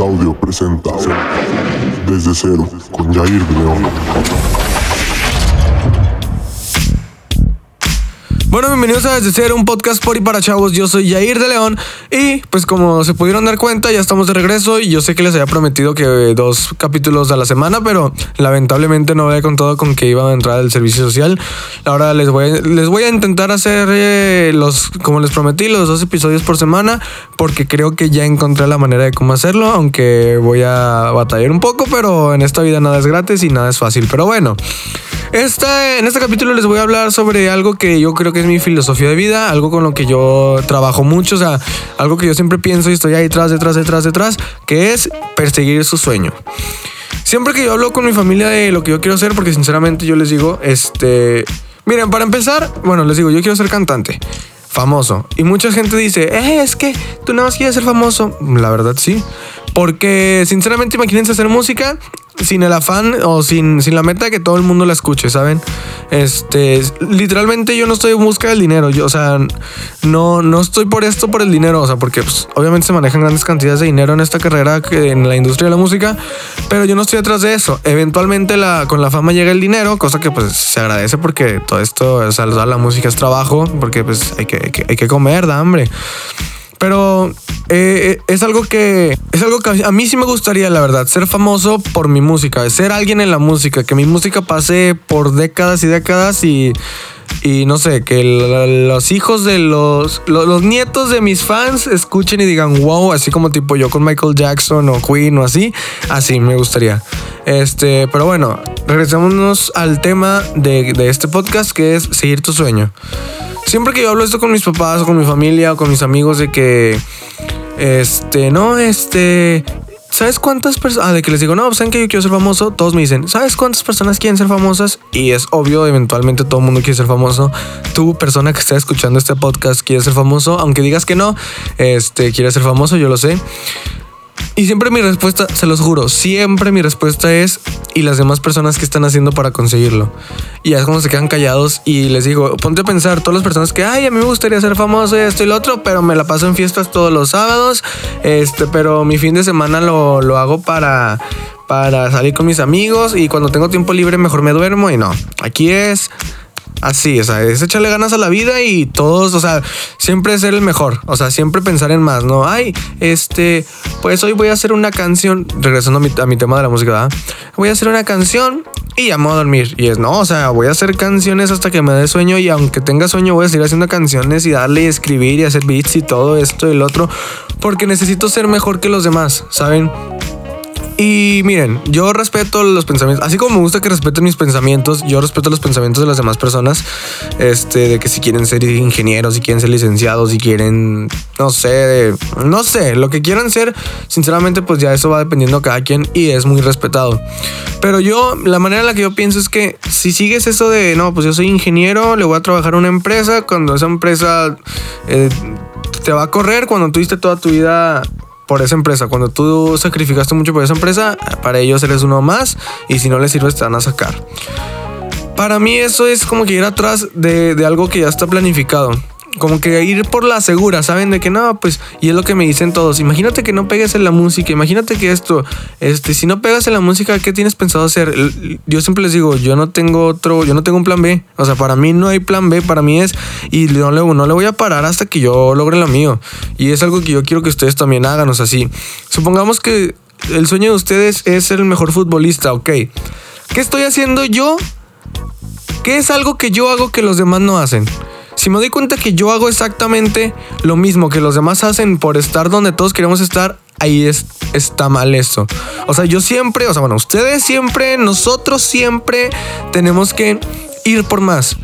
Audio presenta Desde Cero con Jair León. Bueno, bienvenidos a Desde Cero, un podcast por y para chavos. Yo soy Jair de León y pues como se pudieron dar cuenta ya estamos de regreso y yo sé que les había prometido que dos capítulos a la semana, pero lamentablemente no había contado con que iba a entrar al servicio social. Ahora les voy a, les voy a intentar hacer eh, los, como les prometí, los dos episodios por semana porque creo que ya encontré la manera de cómo hacerlo, aunque voy a batallar un poco, pero en esta vida nada es gratis y nada es fácil. Pero bueno. Esta, en este capítulo les voy a hablar sobre algo que yo creo que es mi filosofía de vida, algo con lo que yo trabajo mucho, o sea, algo que yo siempre pienso y estoy ahí detrás, detrás, detrás, detrás, que es perseguir su sueño. Siempre que yo hablo con mi familia de lo que yo quiero hacer, porque sinceramente yo les digo, este, miren, para empezar, bueno, les digo, yo quiero ser cantante famoso. Y mucha gente dice, eh, es que tú nada más quieres ser famoso. La verdad sí. Porque sinceramente imagínense hacer música sin el afán o sin, sin la meta de que todo el mundo la escuche, ¿saben? Este, literalmente yo no estoy en busca del dinero, yo, o sea, no, no estoy por esto por el dinero, o sea, porque pues, obviamente se manejan grandes cantidades de dinero en esta carrera, en la industria de la música, pero yo no estoy detrás de eso. Eventualmente la, con la fama llega el dinero, cosa que pues se agradece porque todo esto, o sea, la música es trabajo, porque pues hay que, hay que, hay que comer, da hambre. Pero eh, es algo que es algo que a mí sí me gustaría, la verdad, ser famoso por mi música, ser alguien en la música, que mi música pase por décadas y décadas y y no sé, que los hijos de los, los, nietos de mis fans escuchen y digan wow, así como tipo yo con Michael Jackson o Queen o así, así me gustaría. Este, pero bueno, regresémonos al tema de, de este podcast que es seguir tu sueño siempre que yo hablo esto con mis papás o con mi familia o con mis amigos de que, este, no, este, ¿sabes cuántas personas? Ah, de que les digo, no, pues, saben que yo quiero ser famoso. Todos me dicen, ¿sabes cuántas personas quieren ser famosas? Y es obvio, eventualmente todo el mundo quiere ser famoso. Tú, persona que está escuchando este podcast, quieres ser famoso. Aunque digas que no, este, quieres ser famoso, yo lo sé. Y siempre mi respuesta, se los juro, siempre mi respuesta es y las demás personas que están haciendo para conseguirlo. Y es como se quedan callados y les digo, ponte a pensar, todas las personas que, ay, a mí me gustaría ser famoso y esto y lo otro, pero me la paso en fiestas todos los sábados, este, pero mi fin de semana lo, lo hago para, para salir con mis amigos y cuando tengo tiempo libre mejor me duermo y no, aquí es Así, o sea, es echarle ganas a la vida y todos, o sea, siempre ser el mejor, o sea, siempre pensar en más, ¿no? Ay, este, pues hoy voy a hacer una canción, regresando a mi, tema de la música, ¿verdad? Voy a hacer una canción y ya me voy a dormir. Y es, no, o sea, voy a hacer canciones hasta que me dé sueño y aunque tenga sueño voy a seguir haciendo canciones y darle y escribir y hacer beats y todo esto y el otro, porque necesito ser mejor que los demás, ¿saben? Y miren, yo respeto los pensamientos, así como me gusta que respeten mis pensamientos, yo respeto los pensamientos de las demás personas, este, de que si quieren ser ingenieros, si quieren ser licenciados, si quieren, no sé, no sé, lo que quieran ser, sinceramente, pues ya eso va dependiendo a cada quien y es muy respetado. Pero yo, la manera en la que yo pienso es que si sigues eso de, no, pues yo soy ingeniero, le voy a trabajar a una empresa, cuando esa empresa eh, te va a correr, cuando tuviste toda tu vida por esa empresa. Cuando tú sacrificaste mucho por esa empresa, para ellos eres uno más y si no les sirves te van a sacar. Para mí eso es como que ir atrás de, de algo que ya está planificado como que ir por la segura, ¿saben? De que no, pues, y es lo que me dicen todos. Imagínate que no pegues en la música, imagínate que esto, este, si no pegas en la música, ¿qué tienes pensado hacer? Yo siempre les digo, yo no tengo otro, yo no tengo un plan B. O sea, para mí no hay plan B, para mí es, y no le, no le voy a parar hasta que yo logre lo mío. Y es algo que yo quiero que ustedes también hagan, o sea, sí. Supongamos que el sueño de ustedes es ser el mejor futbolista, ok. ¿Qué estoy haciendo yo? ¿Qué es algo que yo hago que los demás no hacen? Si me doy cuenta que yo hago exactamente lo mismo que los demás hacen por estar donde todos queremos estar, ahí es, está mal eso. O sea, yo siempre, o sea, bueno, ustedes siempre, nosotros siempre tenemos que ir por más.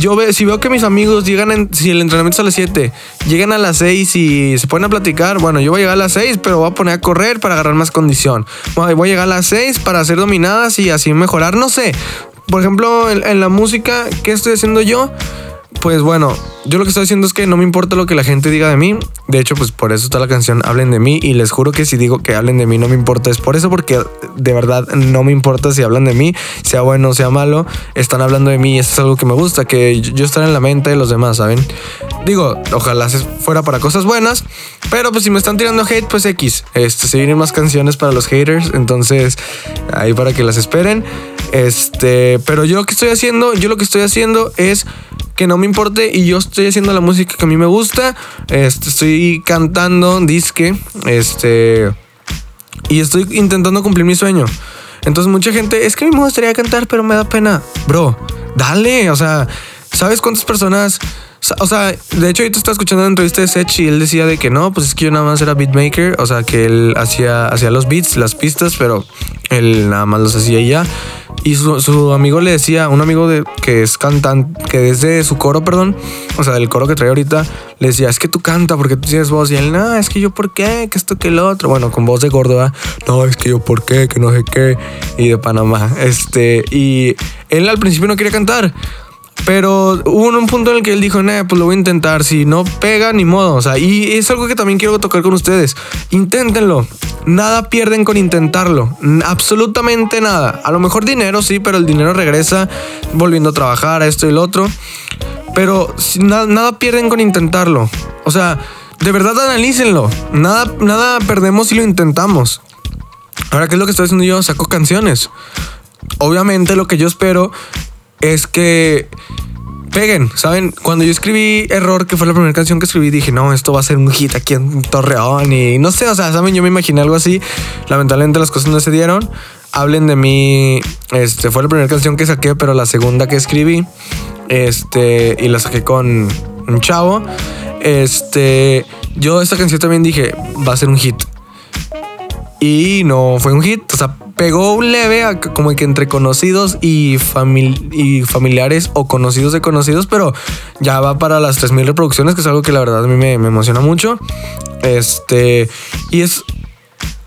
Yo ve, si veo que mis amigos llegan, si el entrenamiento es a las 7, llegan a las 6 y se ponen a platicar, bueno, yo voy a llegar a las 6, pero voy a poner a correr para agarrar más condición. voy a llegar a las 6 para hacer dominadas y así mejorar, no sé. Por ejemplo, en la música, ¿qué estoy haciendo yo? Pues bueno, yo lo que estoy haciendo es que no me importa lo que la gente diga de mí. De hecho, pues por eso está la canción Hablen de mí. Y les juro que si digo que hablen de mí no me importa. Es por eso porque de verdad no me importa si hablan de mí, sea bueno o sea malo. Están hablando de mí y eso es algo que me gusta, que yo estar en la mente de los demás, ¿saben? Digo, ojalá fuera para cosas buenas. Pero pues si me están tirando hate, pues X. Este, se vienen más canciones para los haters. Entonces, ahí para que las esperen. Este, pero yo lo que estoy haciendo, yo lo que estoy haciendo es que no me importe y yo estoy haciendo la música que a mí me gusta. Este, estoy cantando disque, este, y estoy intentando cumplir mi sueño. Entonces mucha gente, es que a mí me gustaría cantar, pero me da pena. Bro, dale, o sea, ¿sabes cuántas personas... O sea, de hecho, ahorita estaba escuchando una entrevista de Sech y él decía de que no, pues es que yo nada más era beatmaker, o sea, que él hacía, hacía los beats, las pistas, pero él nada más los hacía y ya. Y su, amigo le decía, un amigo de, que es cantante, que desde su coro, perdón, o sea, del coro que trae ahorita, le decía, es que tú canta porque tú tienes voz. Y él, no, es que yo por qué, que esto, que el otro. Bueno, con voz de gordo, no, es que yo por qué, que no sé qué. Y de Panamá. Este, y él al principio no quería cantar. Pero hubo un punto en el que él dijo, nah, pues lo voy a intentar. Si no pega, ni modo. O sea, y es algo que también quiero tocar con ustedes. Inténtenlo. Nada pierden con intentarlo. Absolutamente nada. A lo mejor dinero, sí, pero el dinero regresa volviendo a trabajar, esto y lo otro. Pero nada, pierden con intentarlo. O sea, de verdad analícenlo. Nada, nada perdemos si lo intentamos. Ahora, ¿qué es lo que estoy haciendo yo? Saco canciones. Obviamente lo que yo espero es que peguen, ¿saben? Cuando yo escribí Error, que fue la primera canción que escribí, dije, no, esto va a ser un hit aquí en Torreón y no sé, o sea, ¿saben? Yo me imaginé algo así. Lamentablemente las cosas no se dieron. Hablen de mí, este, fue la primera canción que saqué, pero la segunda que escribí, este, y la saqué con un chavo. Este, yo esta canción también dije, va a ser un hit. Y no fue un hit, o sea, pegó un leve como que entre conocidos y, y familiares o conocidos de conocidos, pero ya va para las 3.000 reproducciones, que es algo que la verdad a mí me, emociona mucho. Este, y es,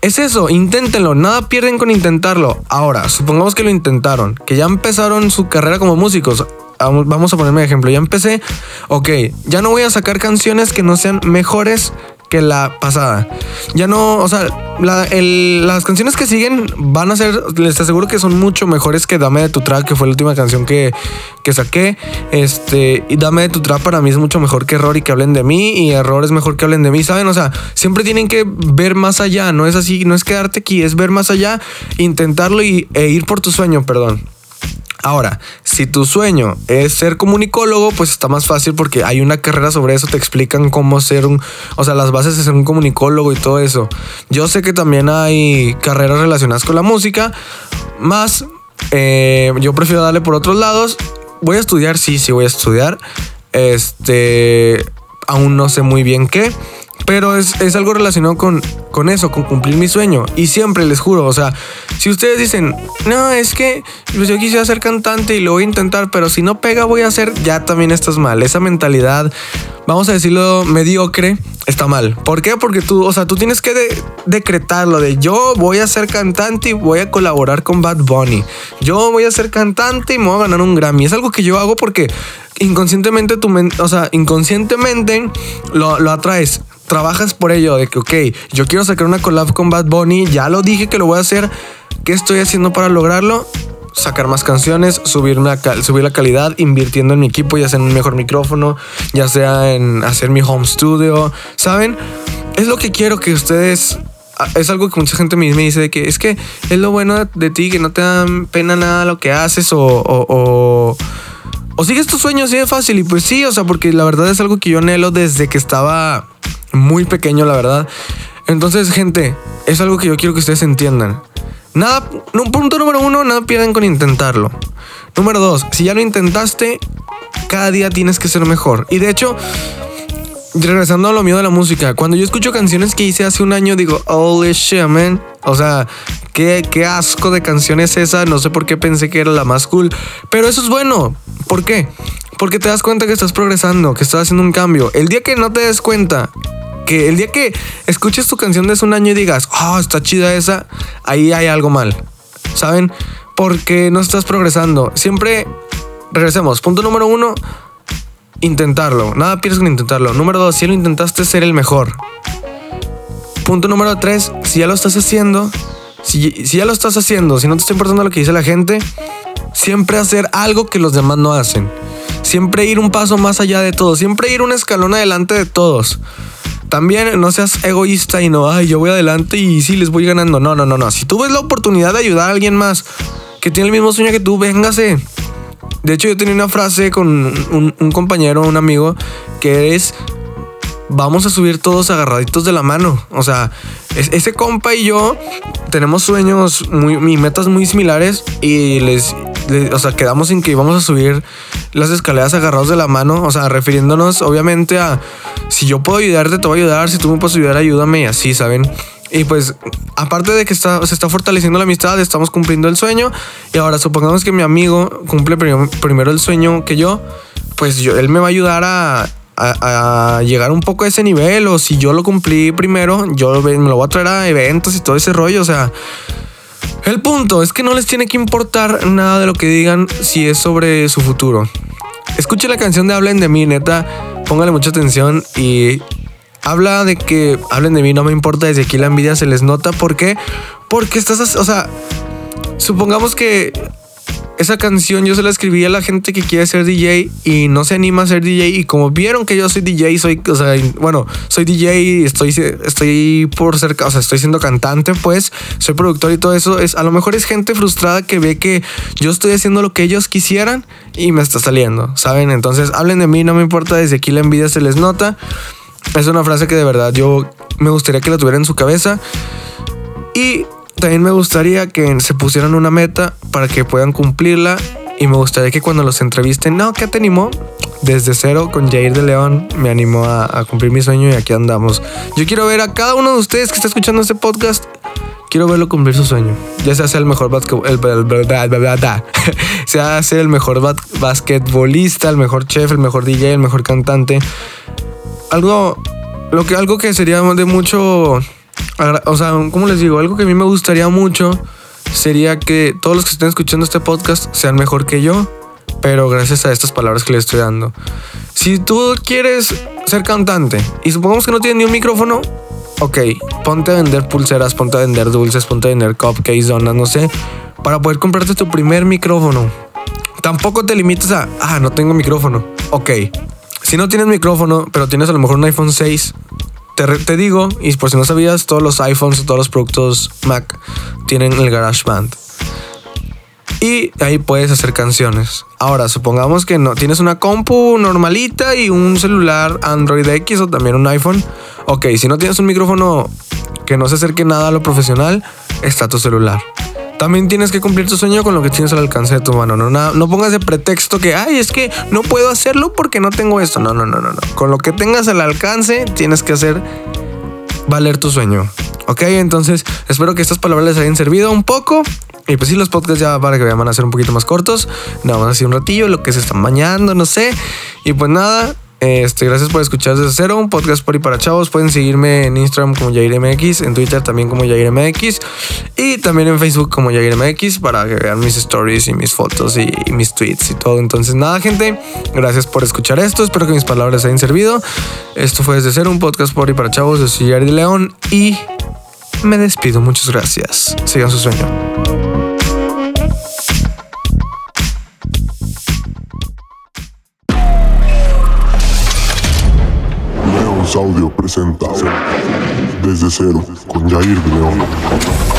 es eso, inténtenlo, nada pierden con intentarlo. Ahora, supongamos que lo intentaron, que ya empezaron su carrera como músicos. Vamos a ponerme de ejemplo, ya empecé, ok, ya no voy a sacar canciones que no sean mejores que la pasada. Ya no, o sea, las canciones que siguen van a ser, les aseguro que son mucho mejores que Dame de tu Trap, que fue la última canción que, que saqué. Este, y Dame de tu Trap para mí es mucho mejor que Error y que hablen de mí, y Error es mejor que hablen de mí, ¿saben? O sea, siempre tienen que ver más allá, no es así, no es quedarte aquí, es ver más allá, intentarlo y, e ir por tu sueño, perdón. Ahora, si tu sueño es ser comunicólogo, pues está más fácil porque hay una carrera sobre eso, te explican cómo ser un, o sea, las bases de ser un comunicólogo y todo eso. Yo sé que también hay carreras relacionadas con la música, más eh, yo prefiero darle por otros lados. Voy a estudiar, sí, sí voy a estudiar. Este, aún no sé muy bien qué. Pero es, algo relacionado con, con eso, con cumplir mi sueño. Y siempre les juro, o sea, si ustedes dicen, no, es que pues yo quisiera ser cantante y lo voy a intentar, pero si no pega voy a hacer, ya también estás mal. Esa mentalidad, vamos a decirlo, mediocre, está mal. ¿Por qué? Porque tú, o sea, tú tienes que decretarlo de yo voy a ser cantante y voy a colaborar con Bad Bunny. Yo voy a ser cantante y me voy a ganar un Grammy. Es algo que yo hago porque inconscientemente tu mente, o sea, inconscientemente lo, lo atraes trabajas por ello, de que, ok, yo quiero sacar una collab con Bad Bunny, ya lo dije que lo voy a hacer, ¿qué estoy haciendo para lograrlo? Sacar más canciones, subir, una, subir la calidad, invirtiendo en mi equipo, ya sea en un mejor micrófono, ya sea en hacer mi home studio, ¿saben? Es lo que quiero que ustedes... Ah, es algo que mucha gente me dice de que es que es lo bueno de ti, que no te da pena nada lo que haces o, o, o, sigues tus sueños así de fácil. Y pues sí, o sea, porque la verdad es algo que yo anhelo desde que estaba muy pequeño, la verdad. Entonces, gente, es algo que yo quiero que ustedes entiendan. Nada, punto número uno, nada pierden con intentarlo. Número dos, si ya lo intentaste, cada día tienes que ser mejor. Y de hecho, regresando a lo mío de la música, cuando yo escucho canciones que hice hace un año, digo, holy shit, man. O sea, qué, qué asco de canción es esa. No sé por qué pensé que era la más cool. Pero eso es bueno. ¿Por qué? Porque te das cuenta que estás progresando, que estás haciendo un cambio. El día que no te des cuenta que el día que escuches tu canción de hace un año y digas, oh, está chida esa, ahí hay algo mal. ¿Saben? Porque no estás progresando. Siempre regresemos. Punto número uno. intentarlo. Nada pierdes con intentarlo. Número dos, si lo intentaste, ser el mejor. Punto número tres, si ya lo estás haciendo, si, si ya lo estás haciendo, si no te está importando lo que dice la gente, siempre hacer algo que los demás no hacen. Siempre ir un paso más allá de todos. Siempre ir un escalón adelante de todos. También no seas egoísta y no, ay, yo voy adelante y sí les voy ganando. No, no, no, no. Si tú ves la oportunidad de ayudar a alguien más que tiene el mismo sueño que tú, véngase. De hecho, yo tenía una frase con un, compañero, un amigo, que es, vamos a subir todos agarraditos de la mano. O sea, ese compa y yo tenemos sueños muy, y metas muy similares y les, o sea, quedamos en que íbamos a subir las escaleras agarrados de la mano, o sea, refiriéndonos obviamente a si yo puedo ayudarte, te voy a ayudar, si tú me puedes ayudar, ayúdame y así, ¿saben? Y pues, aparte de que está, se está fortaleciendo la amistad, estamos cumpliendo el sueño. Y ahora, supongamos que mi amigo cumple primero el sueño que yo, pues yo, él me va a ayudar a, a, llegar un poco a ese nivel. O si yo lo cumplí primero, yo me lo voy a traer a eventos y todo ese rollo. O sea, el punto es que no les tiene que importar nada de lo que digan si es sobre su futuro. Escuche la canción de Hablen de mí, neta. Póngale mucha atención y habla de que hablen de mí, no me importa, desde aquí la envidia se les nota. ¿Por qué? Porque estás, o sea, supongamos que esa canción yo se la escribí a la gente que quiere ser DJ y no se anima a ser DJ y como vieron que yo soy DJ, soy, bueno, soy DJ y estoy, estoy por ser, o sea, estoy siendo cantante, pues, soy productor y todo eso, es, a lo mejor es gente frustrada que ve que yo estoy haciendo lo que ellos quisieran y me está saliendo, ¿saben? Entonces, hablen de mí, no me importa, desde aquí la envidia se les nota. Es una frase que de verdad yo me gustaría que la tuvieran en su cabeza. Y también me gustaría que se pusieran una meta para que puedan cumplirla. Y me gustaría que cuando los entrevisten, no, ¿qué te animó? Desde cero con Jair de León me animó a, cumplir mi sueño y aquí andamos. Yo quiero ver a cada uno de ustedes que está escuchando este podcast quiero verlo cumplir su sueño. Ya sea ser el mejor el, sea ser el mejor basquetbolista, el mejor chef, el mejor DJ, el mejor cantante, algo, lo que, algo que sería de mucho, o sea, ¿cómo les digo? Algo que a mí me gustaría mucho sería que todos los que estén escuchando este podcast sean mejor que yo, pero gracias a estas palabras que les estoy dando. Si tú quieres ser cantante y supongamos que no tienes ni un micrófono, ok, ponte a vender pulseras, ponte a vender dulces, ponte a vender cupcakes, donas, no sé, para poder comprarte tu primer micrófono. Tampoco te limites a, ah, no tengo micrófono. Ok, si no tienes micrófono, pero tienes a lo mejor un iPhone 6, te, digo, y por si no sabías, todos los iPhones todos los productos Mac tienen el GarageBand. Y ahí puedes hacer canciones. Ahora, supongamos que no tienes una compu normalita y un celular Android X o también un iPhone. Ok, si no tienes un micrófono que no se acerque nada a lo profesional, está tu celular también tienes que cumplir tu sueño con lo que tienes al alcance de tu mano. No, no, pongas de pretexto que, ay, es que no puedo hacerlo porque no tengo esto. No, no, no, no, no. Con lo que tengas al alcance, tienes que hacer valer tu sueño. Ok, entonces espero que estas palabras les hayan servido un poco. Y pues sí, los podcasts ya para que vean a ser un poquito más cortos. Nada más así un ratillo, lo que se están bañando, no sé. Y pues nada, este, gracias por escuchar desde cero, un podcast por y para chavos. Pueden seguirme en Instagram como JairMX, en Twitter también como JairMX y también en Facebook como JairMX para que vean mis stories y mis fotos y, mis tweets y todo. Entonces, nada, gente, gracias por escuchar esto. Espero que mis palabras hayan servido. Esto fue desde cero, un podcast por y para chavos. Yo soy Jair de León y me despido. Muchas gracias. Sigan su sueño. Audio presenta Desde Cero con Jair León.